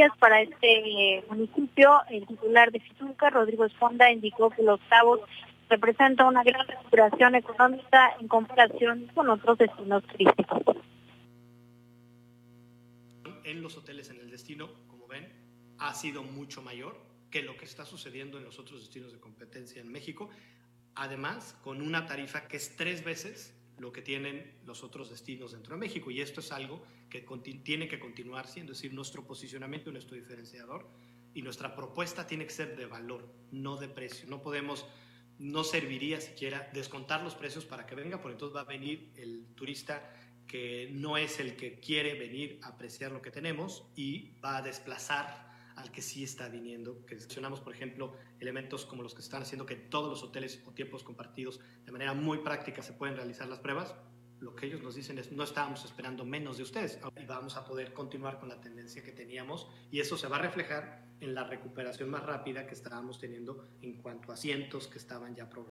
días para este eh, municipio. El titular de Fitulca, Rodrigo Esponda, indicó que los cabos representa una gran recuperación económica en comparación con otros destinos turísticos. En los hoteles en el destino, como ven, ha sido mucho mayor que lo que está sucediendo en los otros destinos de competencia en México, además con una tarifa que es tres veces lo que tienen los otros destinos dentro de México. Y esto es algo que tiene que continuar siendo, es decir, nuestro posicionamiento, nuestro diferenciador y nuestra propuesta tiene que ser de valor, no de precio. No podemos, no serviría siquiera descontar los precios para que venga, porque entonces va a venir el turista que no es el que quiere venir a apreciar lo que tenemos y va a desplazar al que sí está viniendo, que mencionamos, por ejemplo, elementos como los que están haciendo que todos los hoteles o tiempos compartidos de manera muy práctica se pueden realizar las pruebas, lo que ellos nos dicen es no estábamos esperando menos de ustedes y vamos a poder continuar con la tendencia que teníamos y eso se va a reflejar en la recuperación más rápida que estábamos teniendo en cuanto a asientos que estaban ya programados.